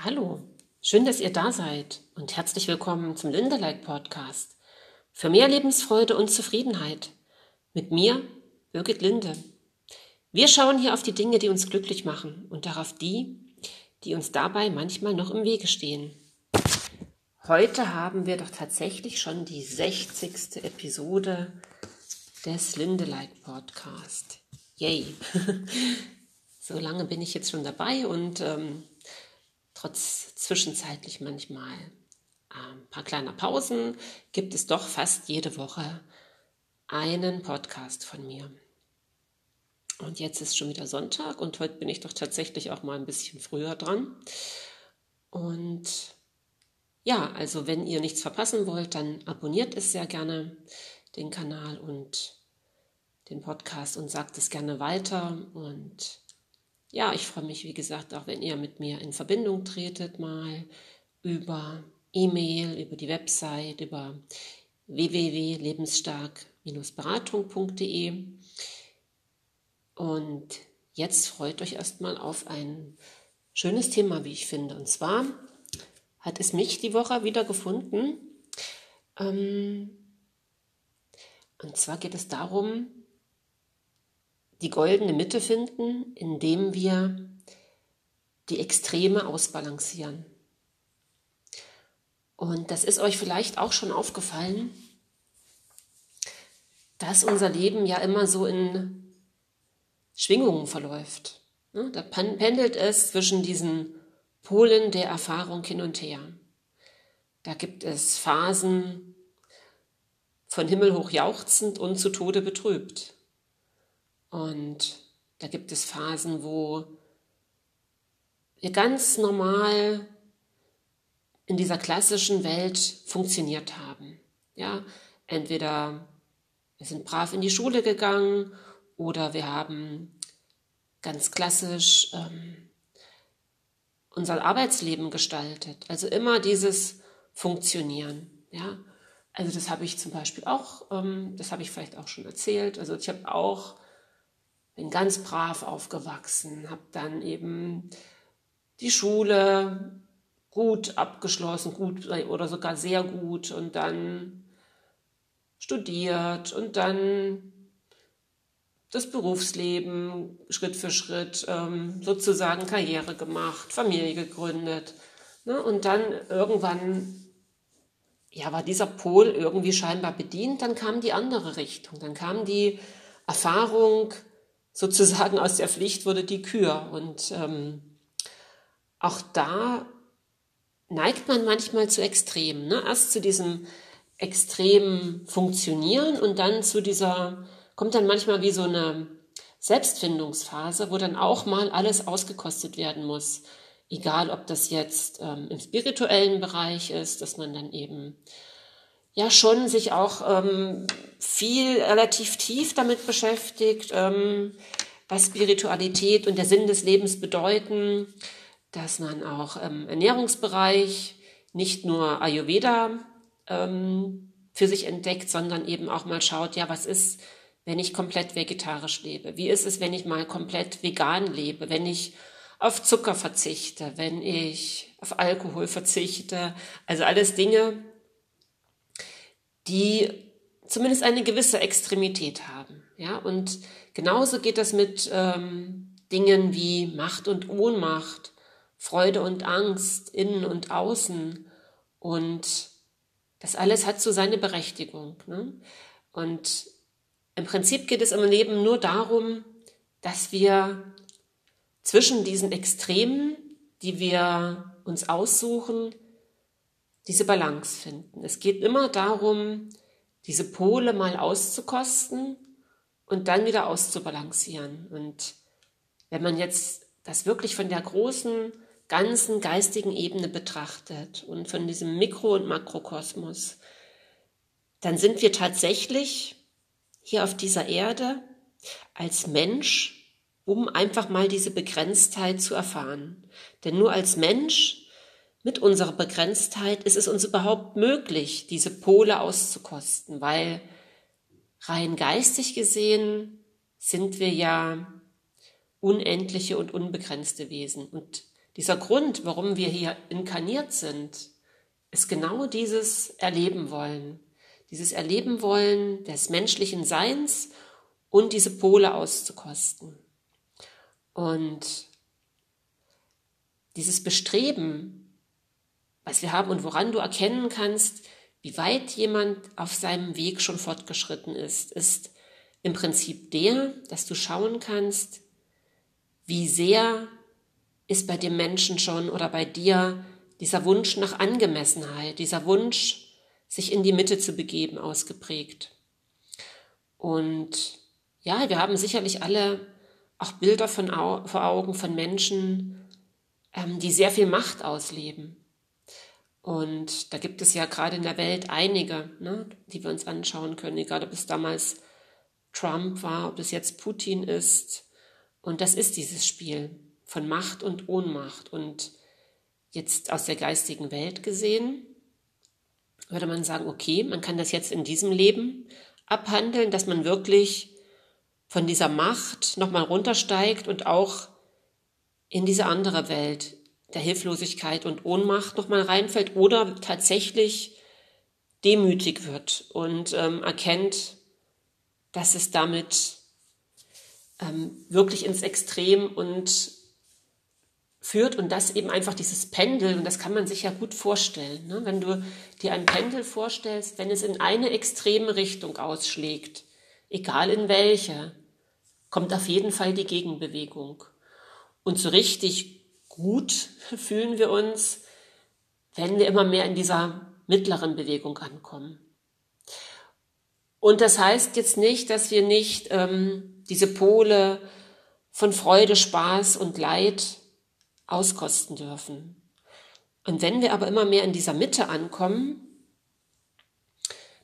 Hallo, schön, dass ihr da seid und herzlich willkommen zum Lindelike Podcast. Für mehr Lebensfreude und Zufriedenheit. Mit mir, Birgit Linde. Wir schauen hier auf die Dinge, die uns glücklich machen und darauf die, die uns dabei manchmal noch im Wege stehen. Heute haben wir doch tatsächlich schon die 60. Episode des Lindelike Podcast. Yay! so lange bin ich jetzt schon dabei und ähm, trotz zwischenzeitlich manchmal ein ähm, paar kleiner Pausen, gibt es doch fast jede Woche einen Podcast von mir. Und jetzt ist schon wieder Sonntag und heute bin ich doch tatsächlich auch mal ein bisschen früher dran. Und ja, also wenn ihr nichts verpassen wollt, dann abonniert es sehr gerne, den Kanal und den Podcast und sagt es gerne weiter. Und ja, ich freue mich, wie gesagt, auch wenn ihr mit mir in Verbindung tretet, mal über E-Mail, über die Website, über www.lebensstark-beratung.de. Und jetzt freut euch erstmal auf ein schönes Thema, wie ich finde. Und zwar hat es mich die Woche wieder gefunden. Ähm, und zwar geht es darum, die goldene Mitte finden, indem wir die Extreme ausbalancieren. Und das ist euch vielleicht auch schon aufgefallen, dass unser Leben ja immer so in Schwingungen verläuft. Ne, da pendelt es zwischen diesen Polen der Erfahrung hin und her. Da gibt es Phasen von Himmel hoch jauchzend und zu Tode betrübt. Und da gibt es Phasen, wo wir ganz normal in dieser klassischen Welt funktioniert haben. Ja, entweder wir sind brav in die Schule gegangen oder wir haben ganz klassisch ähm, unser Arbeitsleben gestaltet. Also immer dieses Funktionieren. Ja, also das habe ich zum Beispiel auch, ähm, das habe ich vielleicht auch schon erzählt. Also ich habe auch bin ganz brav aufgewachsen, habe dann eben die Schule gut abgeschlossen, gut oder sogar sehr gut und dann studiert und dann das Berufsleben Schritt für Schritt ähm, sozusagen Karriere gemacht, Familie gegründet. Ne? Und dann irgendwann ja, war dieser Pol irgendwie scheinbar bedient, dann kam die andere Richtung, dann kam die Erfahrung, sozusagen aus der Pflicht wurde die Kür. Und ähm, auch da neigt man manchmal zu Extremen. Ne? Erst zu diesem extremen Funktionieren und dann zu dieser, kommt dann manchmal wie so eine Selbstfindungsphase, wo dann auch mal alles ausgekostet werden muss. Egal, ob das jetzt ähm, im spirituellen Bereich ist, dass man dann eben ja schon sich auch ähm, viel relativ tief damit beschäftigt, ähm, was Spiritualität und der Sinn des Lebens bedeuten, dass man auch im Ernährungsbereich nicht nur Ayurveda ähm, für sich entdeckt, sondern eben auch mal schaut, ja, was ist, wenn ich komplett vegetarisch lebe? Wie ist es, wenn ich mal komplett vegan lebe? Wenn ich auf Zucker verzichte, wenn ich auf Alkohol verzichte? Also alles Dinge, die zumindest eine gewisse Extremität haben. Ja, und genauso geht das mit ähm, Dingen wie Macht und Ohnmacht, Freude und Angst, innen und außen. Und das alles hat so seine Berechtigung. Ne? Und im Prinzip geht es im Leben nur darum, dass wir zwischen diesen Extremen, die wir uns aussuchen, diese Balance finden. Es geht immer darum, diese Pole mal auszukosten und dann wieder auszubalancieren. Und wenn man jetzt das wirklich von der großen, ganzen geistigen Ebene betrachtet und von diesem Mikro- und Makrokosmos, dann sind wir tatsächlich hier auf dieser Erde als Mensch, um einfach mal diese Begrenztheit zu erfahren. Denn nur als Mensch mit unserer Begrenztheit ist es uns überhaupt möglich, diese Pole auszukosten, weil rein geistig gesehen sind wir ja unendliche und unbegrenzte Wesen. Und dieser Grund, warum wir hier inkarniert sind, ist genau dieses Erleben wollen. Dieses Erleben wollen des menschlichen Seins und diese Pole auszukosten. Und dieses Bestreben, was wir haben und woran du erkennen kannst, wie weit jemand auf seinem Weg schon fortgeschritten ist, ist im Prinzip der, dass du schauen kannst, wie sehr ist bei dem Menschen schon oder bei dir dieser Wunsch nach Angemessenheit, dieser Wunsch, sich in die Mitte zu begeben, ausgeprägt. Und ja, wir haben sicherlich alle auch Bilder von vor Augen von Menschen, ähm, die sehr viel Macht ausleben. Und da gibt es ja gerade in der Welt einige, ne, die wir uns anschauen können, egal ob es damals Trump war, ob es jetzt Putin ist. Und das ist dieses Spiel von Macht und Ohnmacht. Und jetzt aus der geistigen Welt gesehen, würde man sagen, okay, man kann das jetzt in diesem Leben abhandeln, dass man wirklich von dieser Macht nochmal runtersteigt und auch in diese andere Welt der Hilflosigkeit und Ohnmacht nochmal reinfällt oder tatsächlich demütig wird und ähm, erkennt, dass es damit ähm, wirklich ins Extrem und führt und das eben einfach dieses Pendel, und das kann man sich ja gut vorstellen, ne? wenn du dir ein Pendel vorstellst, wenn es in eine extreme Richtung ausschlägt, egal in welche, kommt auf jeden Fall die Gegenbewegung. Und so richtig gut fühlen wir uns, wenn wir immer mehr in dieser mittleren Bewegung ankommen. Und das heißt jetzt nicht, dass wir nicht ähm, diese Pole von Freude, Spaß und Leid auskosten dürfen. Und wenn wir aber immer mehr in dieser Mitte ankommen,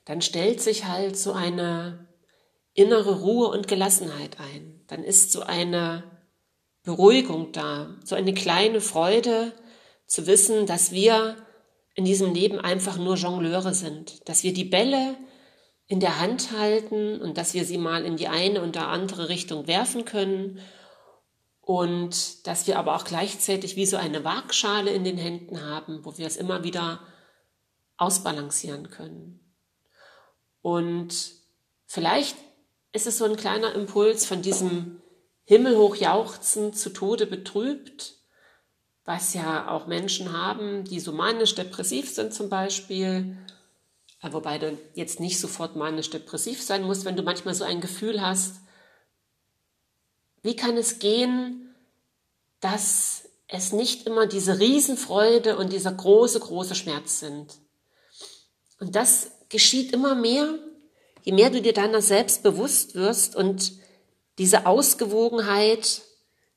dann stellt sich halt so eine innere Ruhe und Gelassenheit ein. Dann ist so eine Beruhigung da, so eine kleine Freude zu wissen, dass wir in diesem Leben einfach nur Jongleure sind, dass wir die Bälle in der Hand halten und dass wir sie mal in die eine und der andere Richtung werfen können. Und dass wir aber auch gleichzeitig wie so eine Waagschale in den Händen haben, wo wir es immer wieder ausbalancieren können. Und vielleicht ist es so ein kleiner Impuls von diesem himmelhoch jauchzen, zu Tode betrübt, was ja auch Menschen haben, die so manisch-depressiv sind zum Beispiel, äh, wobei du jetzt nicht sofort manisch-depressiv sein musst, wenn du manchmal so ein Gefühl hast, wie kann es gehen, dass es nicht immer diese Riesenfreude und dieser große, große Schmerz sind? Und das geschieht immer mehr, je mehr du dir deiner selbst bewusst wirst und diese Ausgewogenheit,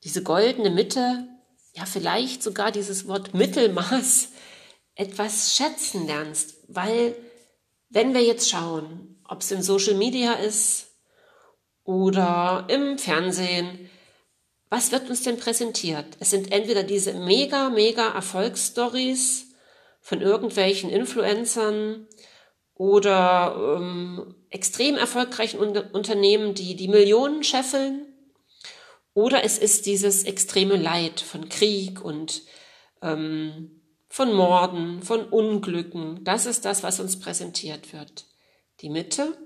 diese goldene Mitte, ja vielleicht sogar dieses Wort Mittelmaß etwas schätzen lernst, weil wenn wir jetzt schauen, ob es in Social Media ist, oder im Fernsehen. Was wird uns denn präsentiert? Es sind entweder diese mega, mega Erfolgsstories von irgendwelchen Influencern oder ähm, extrem erfolgreichen Unter Unternehmen, die die Millionen scheffeln. Oder es ist dieses extreme Leid von Krieg und ähm, von Morden, von Unglücken. Das ist das, was uns präsentiert wird. Die Mitte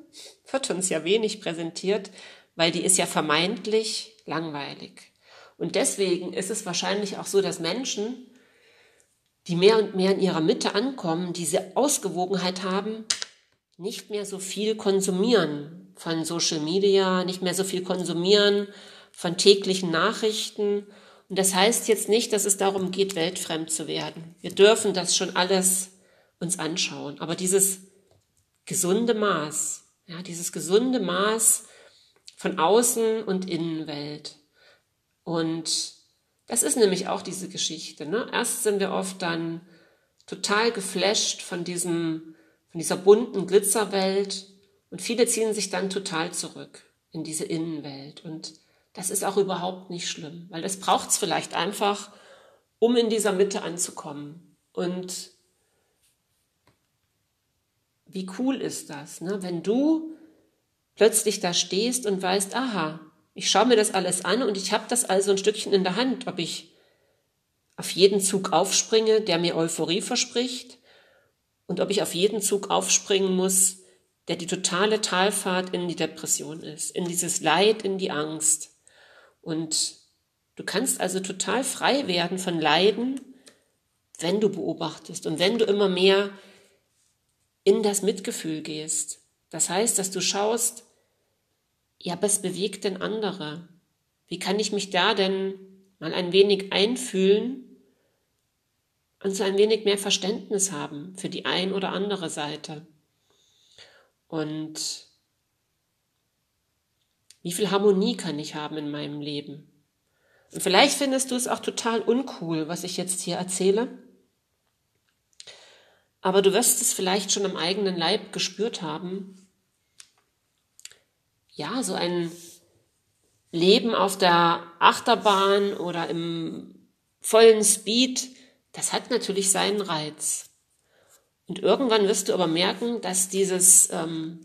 wird uns ja wenig präsentiert, weil die ist ja vermeintlich langweilig. Und deswegen ist es wahrscheinlich auch so, dass Menschen, die mehr und mehr in ihrer Mitte ankommen, diese Ausgewogenheit haben, nicht mehr so viel konsumieren von Social Media, nicht mehr so viel konsumieren von täglichen Nachrichten. Und das heißt jetzt nicht, dass es darum geht, weltfremd zu werden. Wir dürfen das schon alles uns anschauen. Aber dieses gesunde Maß, ja, dieses gesunde Maß von Außen- und Innenwelt. Und das ist nämlich auch diese Geschichte. Ne? Erst sind wir oft dann total geflasht von diesem, von dieser bunten Glitzerwelt und viele ziehen sich dann total zurück in diese Innenwelt. Und das ist auch überhaupt nicht schlimm, weil das braucht es vielleicht einfach, um in dieser Mitte anzukommen. Und wie cool ist das, ne? wenn du plötzlich da stehst und weißt, aha, ich schaue mir das alles an und ich habe das also ein Stückchen in der Hand, ob ich auf jeden Zug aufspringe, der mir Euphorie verspricht, und ob ich auf jeden Zug aufspringen muss, der die totale Talfahrt in die Depression ist, in dieses Leid, in die Angst. Und du kannst also total frei werden von Leiden, wenn du beobachtest und wenn du immer mehr in das Mitgefühl gehst. Das heißt, dass du schaust, ja, was bewegt denn andere? Wie kann ich mich da denn mal ein wenig einfühlen und so ein wenig mehr Verständnis haben für die ein oder andere Seite? Und wie viel Harmonie kann ich haben in meinem Leben? Und vielleicht findest du es auch total uncool, was ich jetzt hier erzähle. Aber du wirst es vielleicht schon am eigenen Leib gespürt haben. Ja, so ein Leben auf der Achterbahn oder im vollen Speed, das hat natürlich seinen Reiz. Und irgendwann wirst du aber merken, dass dieses ähm,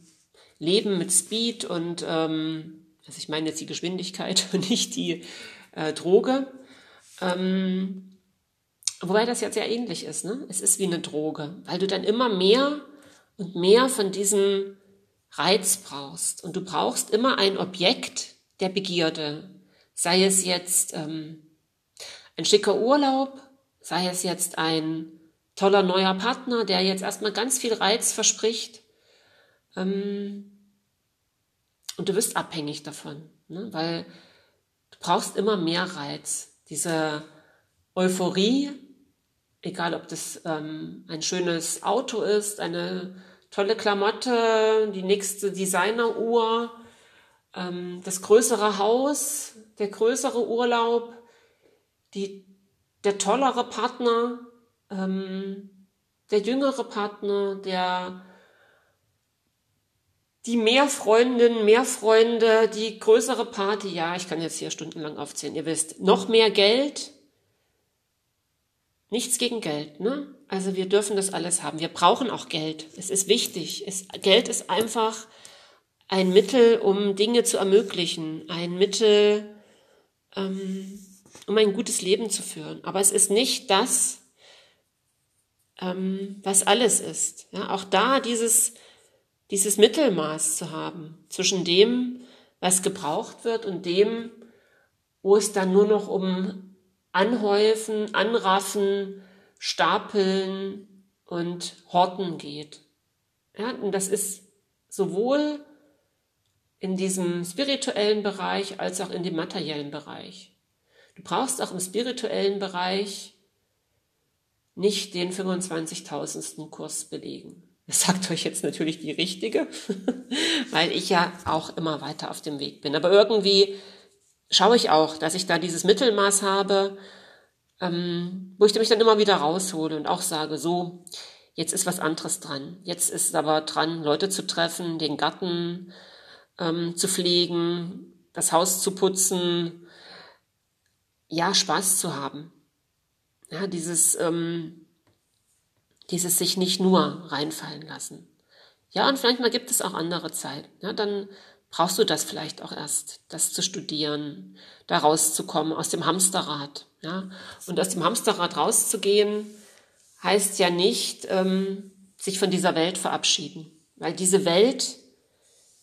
Leben mit Speed und, ähm, also ich meine jetzt die Geschwindigkeit und nicht die äh, Droge, ähm, Wobei das ja sehr ähnlich ist. Ne? Es ist wie eine Droge, weil du dann immer mehr und mehr von diesem Reiz brauchst. Und du brauchst immer ein Objekt der Begierde. Sei es jetzt ähm, ein schicker Urlaub, sei es jetzt ein toller neuer Partner, der jetzt erstmal ganz viel Reiz verspricht. Ähm, und du wirst abhängig davon, ne? weil du brauchst immer mehr Reiz. Diese Euphorie, egal ob das ähm, ein schönes Auto ist, eine tolle Klamotte, die nächste Designeruhr, ähm, das größere Haus, der größere Urlaub, die, der tollere Partner, ähm, der jüngere Partner, der die mehr Freundinnen, mehr Freunde, die größere Party, ja, ich kann jetzt hier stundenlang aufzählen, ihr wisst, noch mehr Geld, Nichts gegen Geld, ne? Also wir dürfen das alles haben. Wir brauchen auch Geld. Es ist wichtig. Es, Geld ist einfach ein Mittel, um Dinge zu ermöglichen, ein Mittel, ähm, um ein gutes Leben zu führen. Aber es ist nicht das, ähm, was alles ist. Ja, auch da dieses, dieses Mittelmaß zu haben zwischen dem, was gebraucht wird und dem, wo es dann nur noch um Anhäufen, Anraffen, Stapeln und Horten geht. Ja, und das ist sowohl in diesem spirituellen Bereich als auch in dem materiellen Bereich. Du brauchst auch im spirituellen Bereich nicht den 25.000. Kurs belegen. Das sagt euch jetzt natürlich die richtige, weil ich ja auch immer weiter auf dem Weg bin. Aber irgendwie schaue ich auch, dass ich da dieses Mittelmaß habe, ähm, wo ich mich dann immer wieder raushole und auch sage, so, jetzt ist was anderes dran. Jetzt ist aber dran, Leute zu treffen, den Garten ähm, zu pflegen, das Haus zu putzen, ja, Spaß zu haben. Ja, dieses, ähm, dieses sich nicht nur reinfallen lassen. Ja, und vielleicht mal gibt es auch andere Zeiten. Ja, dann brauchst du das vielleicht auch erst, das zu studieren, da rauszukommen aus dem Hamsterrad. Ja? Und aus dem Hamsterrad rauszugehen, heißt ja nicht, ähm, sich von dieser Welt verabschieden. Weil diese Welt,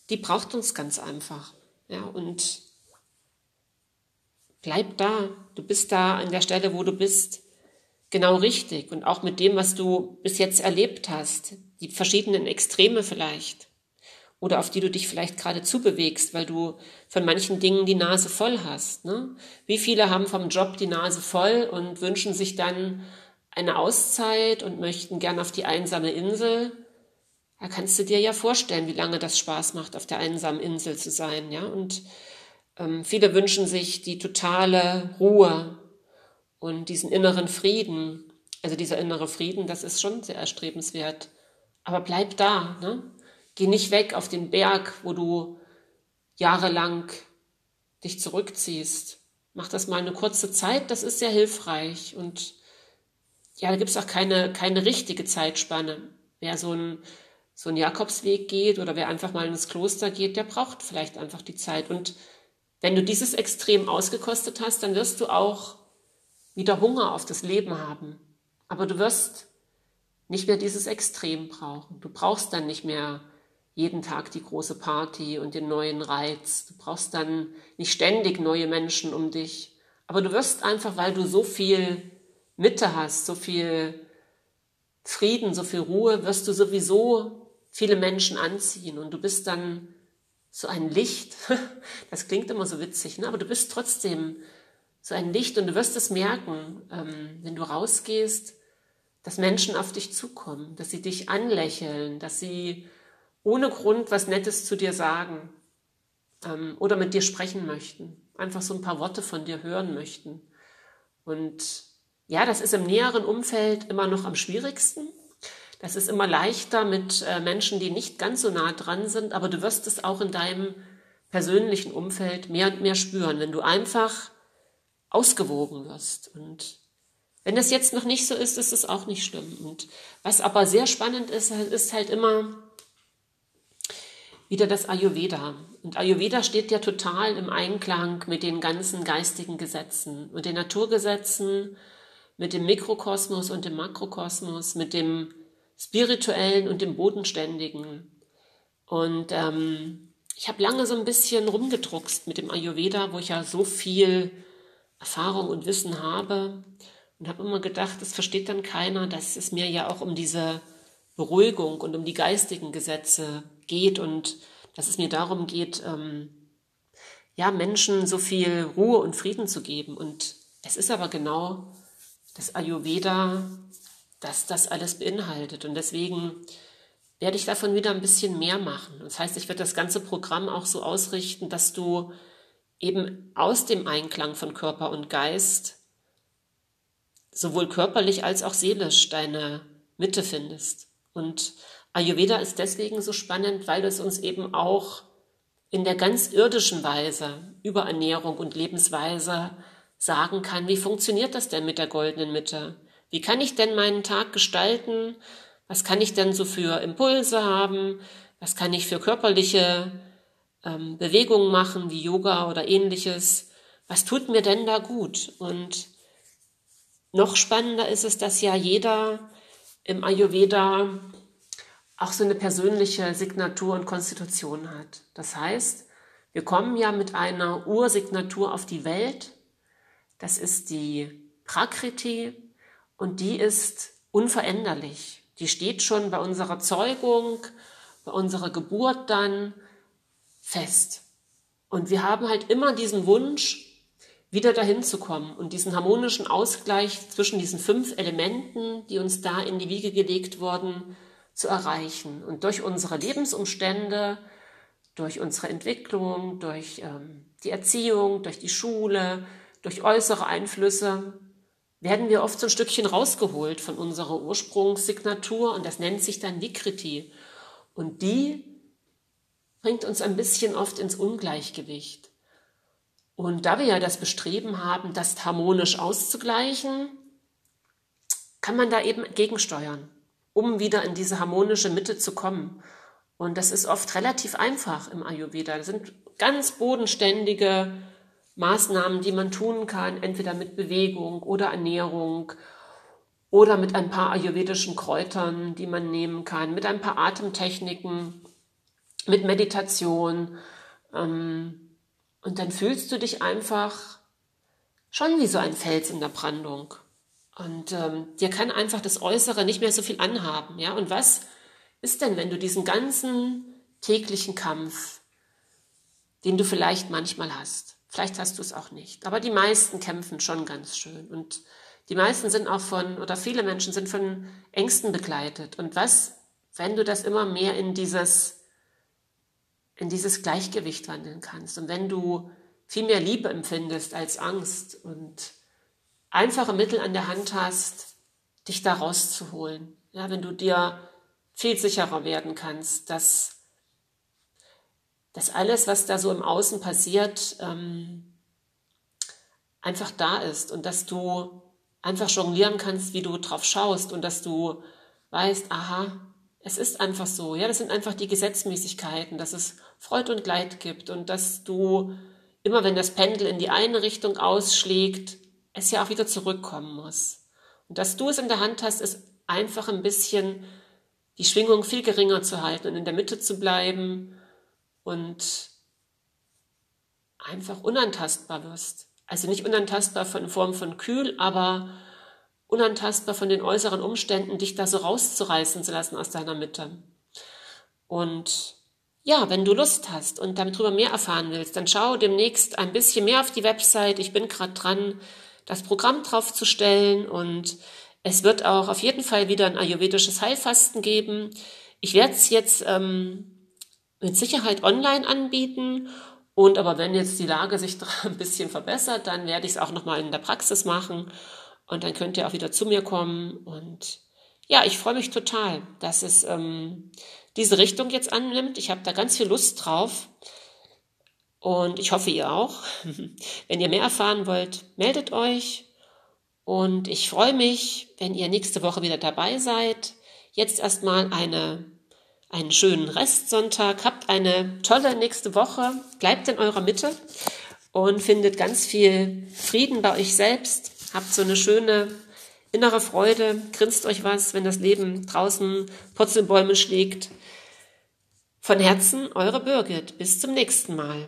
die braucht uns ganz einfach. Ja? Und bleib da. Du bist da an der Stelle, wo du bist, genau richtig. Und auch mit dem, was du bis jetzt erlebt hast, die verschiedenen Extreme vielleicht oder auf die du dich vielleicht gerade zubewegst, weil du von manchen Dingen die Nase voll hast. Ne? Wie viele haben vom Job die Nase voll und wünschen sich dann eine Auszeit und möchten gern auf die einsame Insel? Da kannst du dir ja vorstellen, wie lange das Spaß macht, auf der einsamen Insel zu sein. Ja? Und ähm, viele wünschen sich die totale Ruhe und diesen inneren Frieden. Also dieser innere Frieden, das ist schon sehr erstrebenswert. Aber bleib da. Ne? Geh nicht weg auf den Berg, wo du jahrelang dich zurückziehst. Mach das mal eine kurze Zeit, das ist sehr hilfreich. Und ja, da gibt es auch keine, keine richtige Zeitspanne. Wer so ein so einen Jakobsweg geht oder wer einfach mal ins Kloster geht, der braucht vielleicht einfach die Zeit. Und wenn du dieses Extrem ausgekostet hast, dann wirst du auch wieder Hunger auf das Leben haben. Aber du wirst nicht mehr dieses Extrem brauchen. Du brauchst dann nicht mehr jeden Tag die große Party und den neuen Reiz. Du brauchst dann nicht ständig neue Menschen um dich. Aber du wirst einfach, weil du so viel Mitte hast, so viel Frieden, so viel Ruhe, wirst du sowieso viele Menschen anziehen und du bist dann so ein Licht. Das klingt immer so witzig, ne? aber du bist trotzdem so ein Licht und du wirst es merken, ähm, wenn du rausgehst, dass Menschen auf dich zukommen, dass sie dich anlächeln, dass sie ohne Grund was Nettes zu dir sagen ähm, oder mit dir sprechen möchten, einfach so ein paar Worte von dir hören möchten. Und ja, das ist im näheren Umfeld immer noch am schwierigsten. Das ist immer leichter mit äh, Menschen, die nicht ganz so nah dran sind, aber du wirst es auch in deinem persönlichen Umfeld mehr und mehr spüren, wenn du einfach ausgewogen wirst. Und wenn das jetzt noch nicht so ist, ist es auch nicht schlimm. Und was aber sehr spannend ist, ist halt immer wieder das Ayurveda. Und Ayurveda steht ja total im Einklang mit den ganzen geistigen Gesetzen und den Naturgesetzen mit dem Mikrokosmos und dem Makrokosmos, mit dem spirituellen und dem bodenständigen. Und ähm, ich habe lange so ein bisschen rumgedruckst mit dem Ayurveda, wo ich ja so viel Erfahrung und Wissen habe und habe immer gedacht, das versteht dann keiner, dass es mir ja auch um diese Beruhigung und um die geistigen Gesetze geht und dass es mir darum geht, ähm, ja, Menschen so viel Ruhe und Frieden zu geben. Und es ist aber genau das Ayurveda, das das alles beinhaltet. Und deswegen werde ich davon wieder ein bisschen mehr machen. Das heißt, ich werde das ganze Programm auch so ausrichten, dass du eben aus dem Einklang von Körper und Geist sowohl körperlich als auch seelisch deine Mitte findest. Und Ayurveda ist deswegen so spannend, weil es uns eben auch in der ganz irdischen Weise über Ernährung und Lebensweise sagen kann, wie funktioniert das denn mit der goldenen Mitte? Wie kann ich denn meinen Tag gestalten? Was kann ich denn so für Impulse haben? Was kann ich für körperliche ähm, Bewegungen machen, wie Yoga oder ähnliches? Was tut mir denn da gut? Und noch spannender ist es, dass ja jeder im Ayurveda auch so eine persönliche Signatur und Konstitution hat. Das heißt, wir kommen ja mit einer Ursignatur auf die Welt das ist die Prakriti und die ist unveränderlich. Die steht schon bei unserer Zeugung, bei unserer Geburt dann fest. Und wir haben halt immer diesen Wunsch, wieder dahin zu kommen und diesen harmonischen Ausgleich zwischen diesen fünf Elementen, die uns da in die Wiege gelegt wurden, zu erreichen. Und durch unsere Lebensumstände, durch unsere Entwicklung, durch ähm, die Erziehung, durch die Schule, durch äußere Einflüsse werden wir oft so ein Stückchen rausgeholt von unserer Ursprungssignatur und das nennt sich dann Vikriti. Und die bringt uns ein bisschen oft ins Ungleichgewicht. Und da wir ja das Bestreben haben, das harmonisch auszugleichen, kann man da eben gegensteuern, um wieder in diese harmonische Mitte zu kommen. Und das ist oft relativ einfach im Ayurveda. Das sind ganz bodenständige Maßnahmen, die man tun kann, entweder mit Bewegung oder Ernährung oder mit ein paar ayurvedischen Kräutern, die man nehmen kann, mit ein paar Atemtechniken, mit Meditation. Ähm, und dann fühlst du dich einfach schon wie so ein Fels in der Brandung. Und ähm, dir kann einfach das Äußere nicht mehr so viel anhaben. Ja? Und was ist denn, wenn du diesen ganzen täglichen Kampf, den du vielleicht manchmal hast, Vielleicht hast du es auch nicht. Aber die meisten kämpfen schon ganz schön. Und die meisten sind auch von, oder viele Menschen sind von Ängsten begleitet. Und was, wenn du das immer mehr in dieses, in dieses Gleichgewicht wandeln kannst? Und wenn du viel mehr Liebe empfindest als Angst und einfache Mittel an der Hand hast, dich da rauszuholen. Ja, wenn du dir viel sicherer werden kannst, dass dass alles, was da so im Außen passiert, ähm, einfach da ist und dass du einfach jonglieren kannst, wie du drauf schaust und dass du weißt, aha, es ist einfach so. Ja, das sind einfach die Gesetzmäßigkeiten, dass es Freud und Leid gibt und dass du immer, wenn das Pendel in die eine Richtung ausschlägt, es ja auch wieder zurückkommen muss. Und dass du es in der Hand hast, ist einfach ein bisschen die Schwingung viel geringer zu halten und in der Mitte zu bleiben und einfach unantastbar wirst. Also nicht unantastbar von Form von kühl, aber unantastbar von den äußeren Umständen, dich da so rauszureißen zu lassen aus deiner Mitte. Und ja, wenn du Lust hast und damit drüber mehr erfahren willst, dann schau demnächst ein bisschen mehr auf die Website. Ich bin gerade dran, das Programm draufzustellen und es wird auch auf jeden Fall wieder ein ayurvedisches Heilfasten geben. Ich werde es jetzt ähm, mit Sicherheit online anbieten und aber wenn jetzt die Lage sich ein bisschen verbessert, dann werde ich es auch nochmal in der Praxis machen und dann könnt ihr auch wieder zu mir kommen. Und ja, ich freue mich total, dass es ähm, diese Richtung jetzt annimmt. Ich habe da ganz viel Lust drauf. Und ich hoffe, ihr auch. wenn ihr mehr erfahren wollt, meldet euch. Und ich freue mich, wenn ihr nächste Woche wieder dabei seid. Jetzt erstmal eine einen schönen Restsonntag, habt eine tolle nächste Woche, bleibt in eurer Mitte und findet ganz viel Frieden bei euch selbst, habt so eine schöne innere Freude, grinst euch was, wenn das Leben draußen Purzelbäume schlägt. Von Herzen, eure Birgit. Bis zum nächsten Mal.